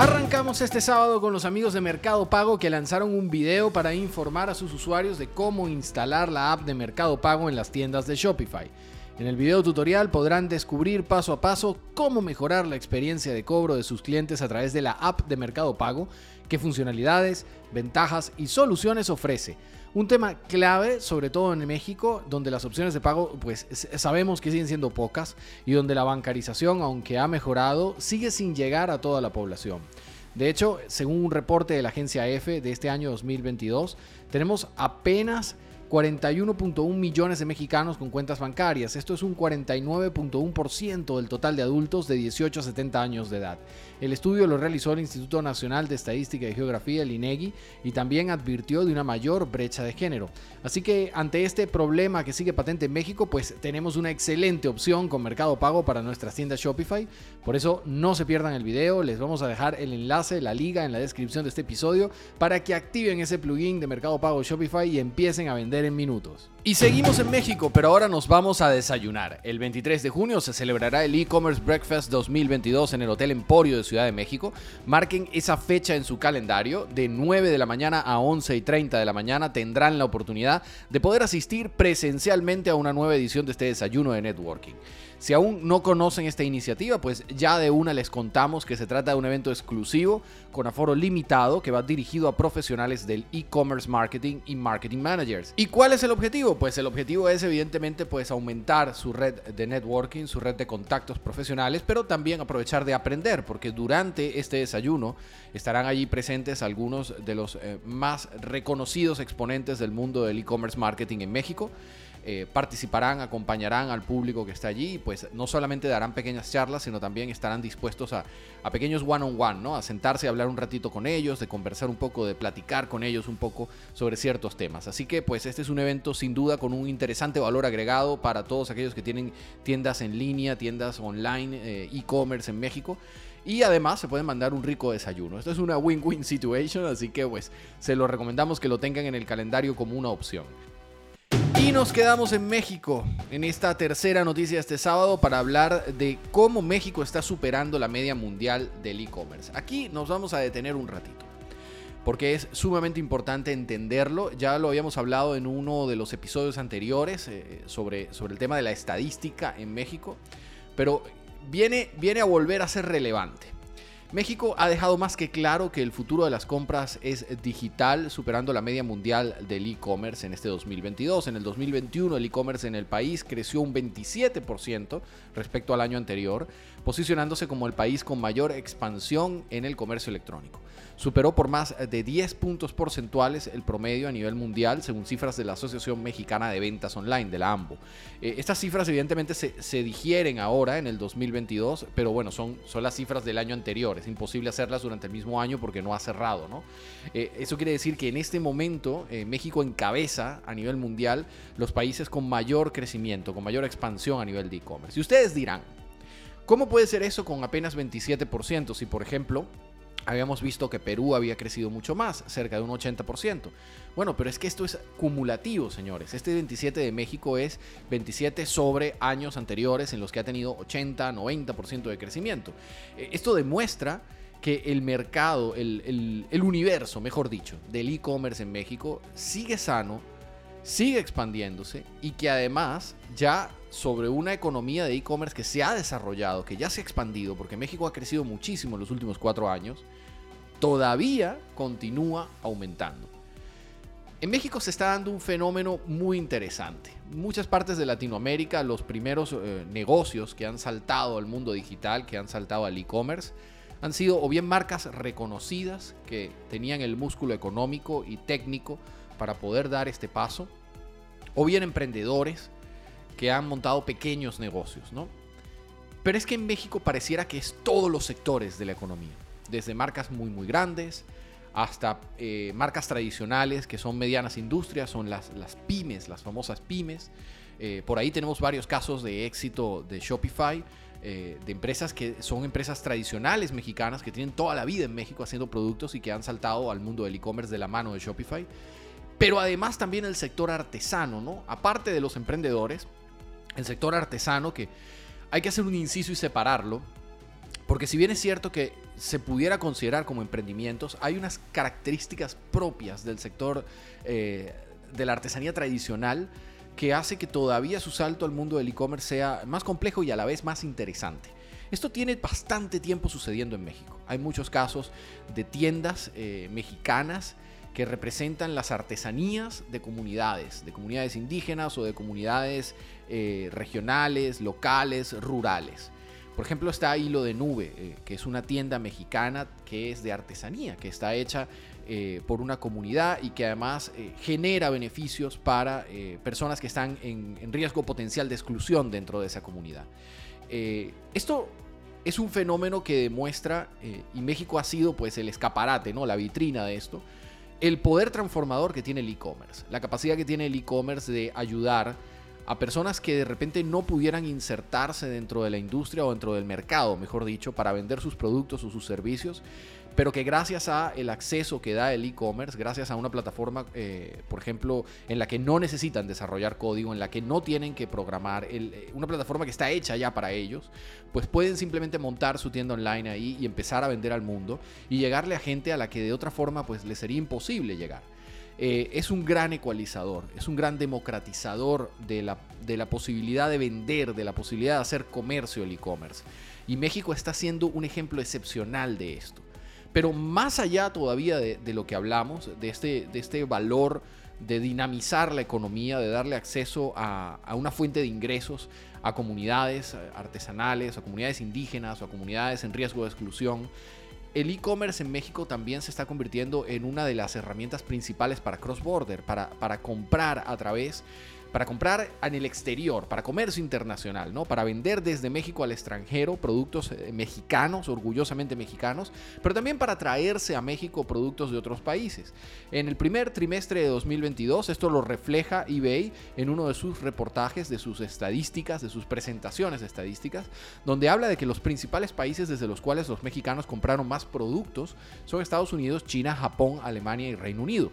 Arrancamos este sábado con los amigos de Mercado Pago que lanzaron un video para informar a sus usuarios de cómo instalar la app de Mercado Pago en las tiendas de Shopify. En el video tutorial podrán descubrir paso a paso cómo mejorar la experiencia de cobro de sus clientes a través de la app de Mercado Pago, qué funcionalidades, ventajas y soluciones ofrece. Un tema clave, sobre todo en México, donde las opciones de pago, pues sabemos que siguen siendo pocas y donde la bancarización, aunque ha mejorado, sigue sin llegar a toda la población. De hecho, según un reporte de la agencia EFE de este año 2022, tenemos apenas 41.1 millones de mexicanos con cuentas bancarias. Esto es un 49.1% del total de adultos de 18 a 70 años de edad. El estudio lo realizó el Instituto Nacional de Estadística y Geografía, el INEGI, y también advirtió de una mayor brecha de género. Así que ante este problema que sigue patente en México, pues tenemos una excelente opción con Mercado Pago para nuestras tiendas Shopify. Por eso no se pierdan el video, les vamos a dejar el enlace, la liga en la descripción de este episodio para que activen ese plugin de Mercado Pago Shopify y empiecen a vender en minutos. Y seguimos en México, pero ahora nos vamos a desayunar. El 23 de junio se celebrará el e-commerce breakfast 2022 en el Hotel Emporio de Ciudad de México. Marquen esa fecha en su calendario. De 9 de la mañana a 11 y 30 de la mañana tendrán la oportunidad de poder asistir presencialmente a una nueva edición de este desayuno de networking. Si aún no conocen esta iniciativa, pues ya de una les contamos que se trata de un evento exclusivo con aforo limitado que va dirigido a profesionales del e-commerce marketing y marketing managers. ¿Y cuál es el objetivo? Pues el objetivo es evidentemente pues aumentar su red de networking, su red de contactos profesionales, pero también aprovechar de aprender, porque durante este desayuno estarán allí presentes algunos de los eh, más reconocidos exponentes del mundo del e-commerce marketing en México. Eh, participarán, acompañarán al público que está allí pues no solamente darán pequeñas charlas, sino también estarán dispuestos a, pequeños one-on-one, ¿no? A sentarse, a hablar un ratito con ellos, de conversar un poco, de platicar con ellos un poco sobre ciertos temas. Así que pues este es un evento sin duda con un interesante valor agregado para todos aquellos que tienen tiendas en línea, tiendas online, eh, e-commerce en México. Y además se pueden mandar un rico desayuno. Esto es una win-win situation, así que pues se lo recomendamos que lo tengan en el calendario como una opción. Y nos quedamos en México, en esta tercera noticia este sábado para hablar de cómo México está superando la media mundial del e-commerce. Aquí nos vamos a detener un ratito, porque es sumamente importante entenderlo. Ya lo habíamos hablado en uno de los episodios anteriores eh, sobre, sobre el tema de la estadística en México, pero viene, viene a volver a ser relevante. México ha dejado más que claro que el futuro de las compras es digital, superando la media mundial del e-commerce en este 2022. En el 2021 el e-commerce en el país creció un 27% respecto al año anterior, posicionándose como el país con mayor expansión en el comercio electrónico superó por más de 10 puntos porcentuales el promedio a nivel mundial, según cifras de la Asociación Mexicana de Ventas Online, de la AMBO. Eh, estas cifras evidentemente se, digieren ahora en el 2022, pero bueno, son, son las cifras del año anterior. Es imposible hacerlas durante el mismo año porque no ha cerrado, ¿no? Eh, eso quiere decir que en este momento eh, México encabeza a nivel mundial los países con mayor crecimiento, con mayor expansión a nivel de e-commerce. Y ustedes dirán, ¿cómo puede ser eso con apenas 27%? Si, por ejemplo, Habíamos visto que Perú había crecido mucho más, cerca de un 80%. Bueno, pero es que esto es cumulativo, señores. Este 27 de México es 27 sobre años anteriores en los que ha tenido 80, 90% de crecimiento. Eh, esto demuestra que el mercado, el, el universo, mejor dicho, del e-commerce en México sigue sano, sigue expandiéndose y que además ya sobre una economía de e-commerce que se ha desarrollado, que ya se ha expandido, porque México ha crecido muchísimo en los últimos cuatro años, todavía continúa aumentando. En México se está dando un fenómeno muy interesante. Muchas partes de Latinoamérica, los primeros eh, negocios que han saltado al mundo digital, que han saltado al e-commerce, han sido o bien marcas reconocidas que tenían el músculo económico y técnico para poder dar este paso, o bien emprendedores que han montado pequeños negocios, ¿no? Pero es que en México pareciera que es todos los sectores de la economía, desde marcas muy muy grandes hasta eh, marcas tradicionales que son medianas industrias, son las, las pymes, las famosas pymes. Eh, por ahí tenemos varios casos de éxito de Shopify, eh, de empresas que son empresas tradicionales mexicanas que tienen toda la vida en México haciendo productos y que han saltado al mundo del e-commerce de la mano de Shopify. Pero además también el sector artesano, ¿no? Aparte de los emprendedores, el sector artesano, que hay que hacer un inciso y separarlo, porque si bien es cierto que se pudiera considerar como emprendimientos, hay unas características propias del sector eh, de la artesanía tradicional que hace que todavía su salto al mundo del e-commerce sea más complejo y a la vez más interesante. Esto tiene bastante tiempo sucediendo en México. Hay muchos casos de tiendas eh, mexicanas que representan las artesanías de comunidades, de comunidades indígenas o de comunidades eh, regionales, locales, rurales. Por ejemplo, está Hilo de Nube, eh, que es una tienda mexicana que es de artesanía, que está hecha eh, por una comunidad y que además genera beneficios para personas que están en, en, riesgo potencial de exclusión dentro de esa comunidad. esto es un fenómeno que demuestra, y México ha sido pues el escaparate, ¿no? la vitrina de esto, el poder transformador que tiene el e-commerce, la capacidad que tiene el e-commerce de ayudar a personas que de repente no pudieran insertarse dentro de la industria o dentro del mercado, mejor dicho, para vender sus productos o sus servicios, pero que gracias a el acceso que da el e-commerce, gracias a una plataforma, eh, por ejemplo, en la que no necesitan desarrollar código, en la que no tienen que programar, eh, una plataforma que está hecha ya para ellos, pues pueden simplemente montar su tienda online ahí y empezar a vender al mundo y llegarle a gente a la que de otra forma pues le sería imposible llegar. Eh, es un gran ecualizador, es un gran democratizador de la, de la posibilidad de vender, de la posibilidad de hacer comercio el e-commerce. Y México está siendo un ejemplo excepcional de esto. Pero más allá todavía de, lo que hablamos, de este, de este valor de dinamizar la economía, de darle acceso a, una fuente de ingresos a comunidades artesanales, a comunidades indígenas o a comunidades en riesgo de exclusión, el e-commerce en México también se está convirtiendo en una de las herramientas principales para cross-border, para, para comprar a través para comprar en el exterior, para comercio internacional, ¿no? Para vender desde México al extranjero productos eh, mexicanos, orgullosamente mexicanos, pero también para traerse a México productos de otros países. En el primer trimestre de 2022, esto lo refleja eBay en uno de sus reportajes, de sus estadísticas, de sus presentaciones estadísticas, donde habla de que los principales países desde los cuales los mexicanos compraron más productos son Estados Unidos, China, Japón, Alemania y Reino Unido.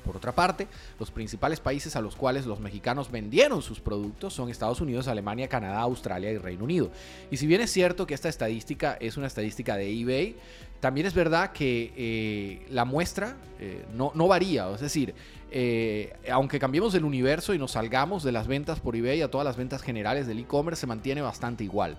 Por otra parte, los principales países a los cuales los mexicanos vendieron sus productos son Estados Unidos, Alemania, Canadá, Australia y Reino Unido. Y si bien es cierto que esta estadística es una estadística de eBay, también es verdad que eh, la muestra eh, no, no, varía, es decir, eh, aunque cambiemos el universo y nos salgamos de las ventas por eBay a todas las ventas generales del e-commerce, se mantiene bastante igual,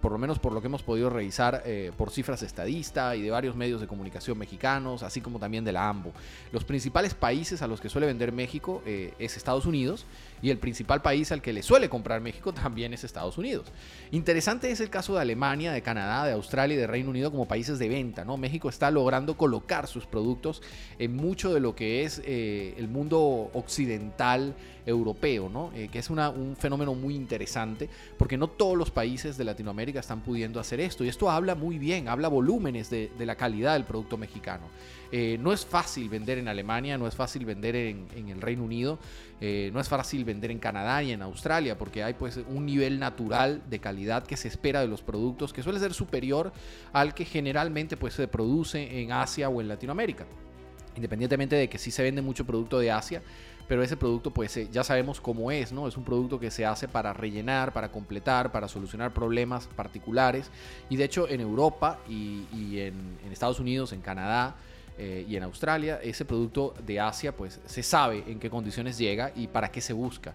por lo menos por lo que hemos podido revisar por cifras estadista y de varios medios de comunicación mexicanos, así como también de la AMBO. Los principales países a los que suele vender México es Estados Unidos y el principal país al que le suele comprar México también es Estados Unidos. Interesante es el caso de Alemania, de Canadá, de Australia y de Reino Unido como países de venta. ¿no? México está logrando colocar sus productos en mucho de lo que es eh, el mundo occidental europeo, ¿no? Eh, que es un fenómeno muy interesante porque no todos los países de Latinoamérica están pudiendo hacer esto y esto habla muy bien, habla volúmenes de, la calidad del producto mexicano. Eh, no es fácil vender en Alemania, no es fácil vender en, en el Reino Unido, no es fácil vender en Canadá y en Australia porque hay pues un nivel natural de calidad que se espera de los productos que suele ser superior al que generalmente pues se produce en Asia o en Latinoamérica. Independientemente de que sí se vende mucho producto de Asia, pero ese producto pues eh, ya sabemos cómo es, ¿no? Es un producto que se hace para rellenar, para completar, para solucionar problemas particulares. Y de hecho en Europa y, en, Estados Unidos, en Canadá, eh, y en Australia, ese producto de Asia, pues se sabe en qué condiciones llega y para qué se busca.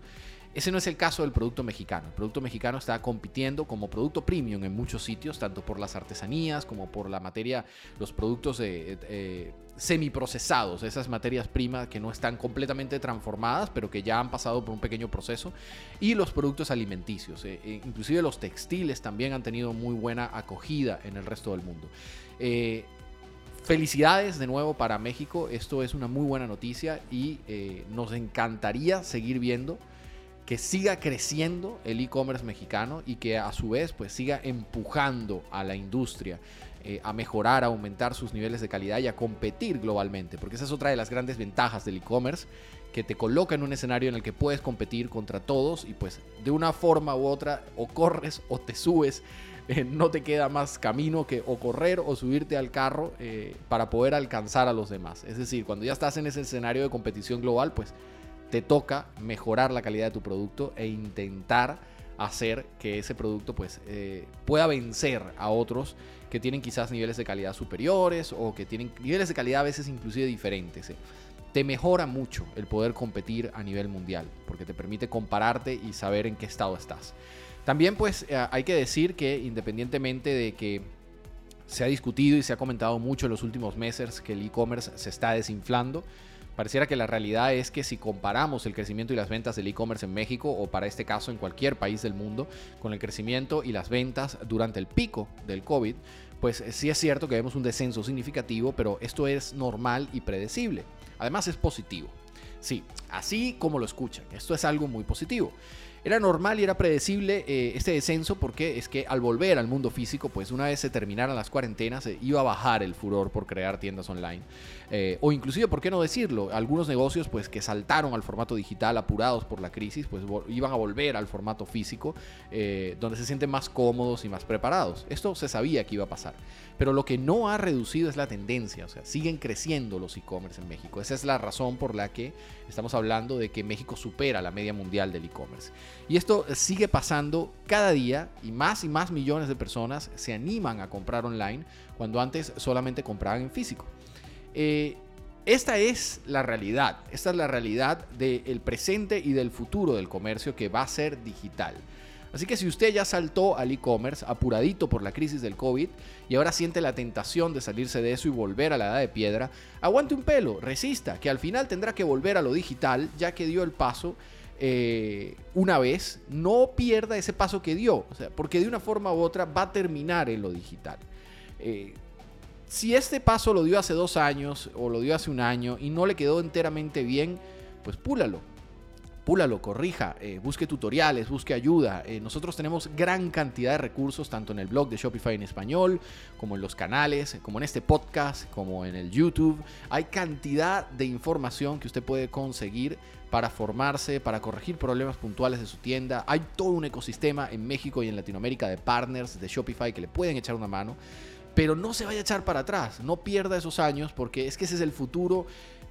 Ese no es el caso del producto mexicano. El producto mexicano está compitiendo como producto premium en muchos sitios, tanto por las artesanías como por la materia, los productos eh, semiprocesados, esas materias primas que no están completamente transformadas, pero que ya han pasado por un pequeño proceso, y los productos alimenticios. Eh, eh, inclusive los textiles también han tenido muy buena acogida en el resto del mundo. Felicidades de nuevo para México, esto es una muy buena noticia y nos encantaría seguir viendo que siga creciendo el e-commerce mexicano y que a su vez pues siga empujando a la industria eh, a mejorar, a aumentar sus niveles de calidad y a competir globalmente, porque esa es otra de las grandes ventajas del e-commerce, que te coloca en un escenario en el que puedes competir contra todos y pues de una forma u otra o corres o te subes, eh, no te queda más camino que o correr o subirte al carro eh, para poder alcanzar a los demás. Es decir, cuando ya estás en ese escenario de competición global, pues te toca mejorar la calidad de tu producto e intentar hacer que ese producto pues eh, pueda vencer a otros que tienen quizás niveles de calidad superiores o que tienen niveles de calidad a veces inclusive diferentes. Te mejora mucho el poder competir a nivel mundial porque te permite compararte y saber en qué estado estás. También pues eh, hay que decir que independientemente de que se ha discutido y se ha comentado mucho en los últimos meses que el e-commerce se está desinflando, Pareciera que la realidad es que si comparamos el crecimiento y las ventas del e-commerce en México o para este caso en cualquier país del mundo con el crecimiento y las ventas durante el pico del COVID, pues eh, sí es cierto que vemos un descenso significativo, pero esto es normal y predecible. Además es positivo. Sí, así como lo escuchan, esto es algo muy positivo. Era normal y era predecible eh, este descenso porque es que al volver al mundo físico, pues una vez se terminaran las cuarentenas, iba a bajar el furor por crear tiendas online. Eh, o inclusive, ¿por qué no decirlo? Algunos negocios pues que saltaron al formato digital apurados por la crisis, pues iban a volver al formato físico, eh, donde se sienten más cómodos y más preparados. Esto se sabía que iba a pasar. Pero lo que no ha reducido es la tendencia, o sea, siguen creciendo los e-commerce en México. Esa es la razón por la que estamos hablando de que México supera la media mundial del e-commerce. Y esto sigue pasando cada día y más y más millones de personas se animan a comprar online cuando antes solamente compraban en físico. Eh, esta es la realidad, esta es la realidad del presente y del futuro del comercio que va a ser digital. Así que si usted ya saltó al e-commerce apuradito por la crisis del COVID y ahora siente la tentación de salirse de eso y volver a la edad de piedra, aguante un pelo, resista, que al final tendrá que volver a lo digital ya que dio el paso eh, una vez, no pierda ese paso que dio, o sea, porque de una forma u otra va a terminar en lo digital. Eh, si este paso lo dio hace dos años o lo dio hace un año y no le quedó enteramente bien, pues púlalo púlalo, corrija, eh, busque tutoriales, busque ayuda. Eh, nosotros tenemos gran cantidad de recursos, tanto en el blog de Shopify en español, como en los canales, como en este podcast, como en el YouTube. Hay cantidad de información que usted puede conseguir para formarse, para corregir problemas puntuales de su tienda. Hay todo un ecosistema en México y en Latinoamérica de partners de Shopify que le pueden echar una mano. Pero no se vaya a echar para atrás, no pierda esos años porque es que ese es el futuro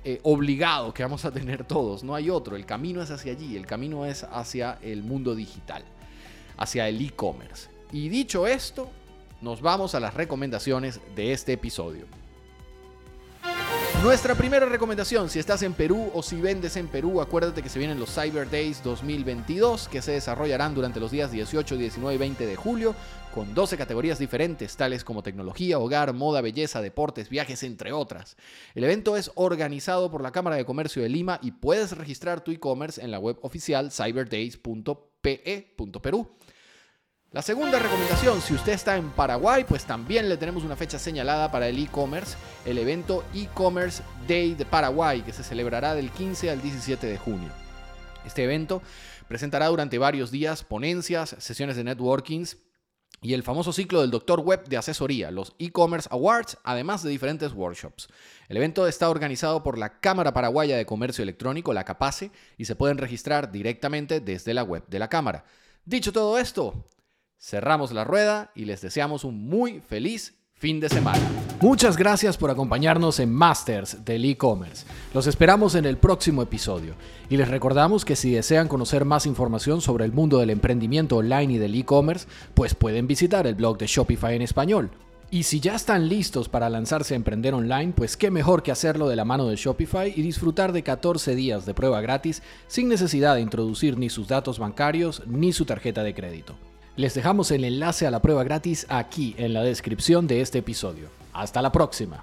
eh, obligado que vamos a tener todos, no hay otro, el camino es hacia allí, el camino es hacia el mundo digital, hacia el e-commerce. Y dicho esto, nos vamos a las recomendaciones de este episodio. Nuestra primera recomendación, si estás en Perú o si vendes en Perú, acuérdate que se vienen los Cyber Days 2022 que se desarrollarán durante los días 18, 19 y 20 de julio con 12 categorías diferentes, tales como tecnología, hogar, moda, belleza, deportes, viajes, entre otras. El evento es organizado por la Cámara de Comercio de Lima y puedes registrar tu e-commerce en la web oficial cyberdays.pe.perú. La segunda recomendación, si usted está en Paraguay, pues también le tenemos una fecha señalada para el e-commerce, el evento e-commerce Day de Paraguay, que se celebrará del 15 al 17 de junio. Este evento presentará durante varios días ponencias, sesiones de networkings y el famoso ciclo del Doctor Web de asesoría, los e-commerce awards, además de diferentes workshops. El evento está organizado por la Cámara Paraguaya de Comercio Electrónico, la CAPACE, y se pueden registrar directamente desde la web de la Cámara. Dicho todo esto, cerramos la rueda y les deseamos un muy feliz fin de semana. Muchas gracias por acompañarnos en Masters del e-commerce. Los esperamos en el próximo episodio y les recordamos que si desean conocer más información sobre el mundo del emprendimiento online y del e-commerce, pues pueden visitar el blog de Shopify en español. Y si ya están listos para lanzarse a emprender online, pues qué mejor que hacerlo de la mano de Shopify y disfrutar de 14 días de prueba gratis sin necesidad de introducir ni sus datos bancarios ni su tarjeta de crédito. Les dejamos el enlace a la prueba gratis aquí en la descripción de este episodio. Hasta la próxima.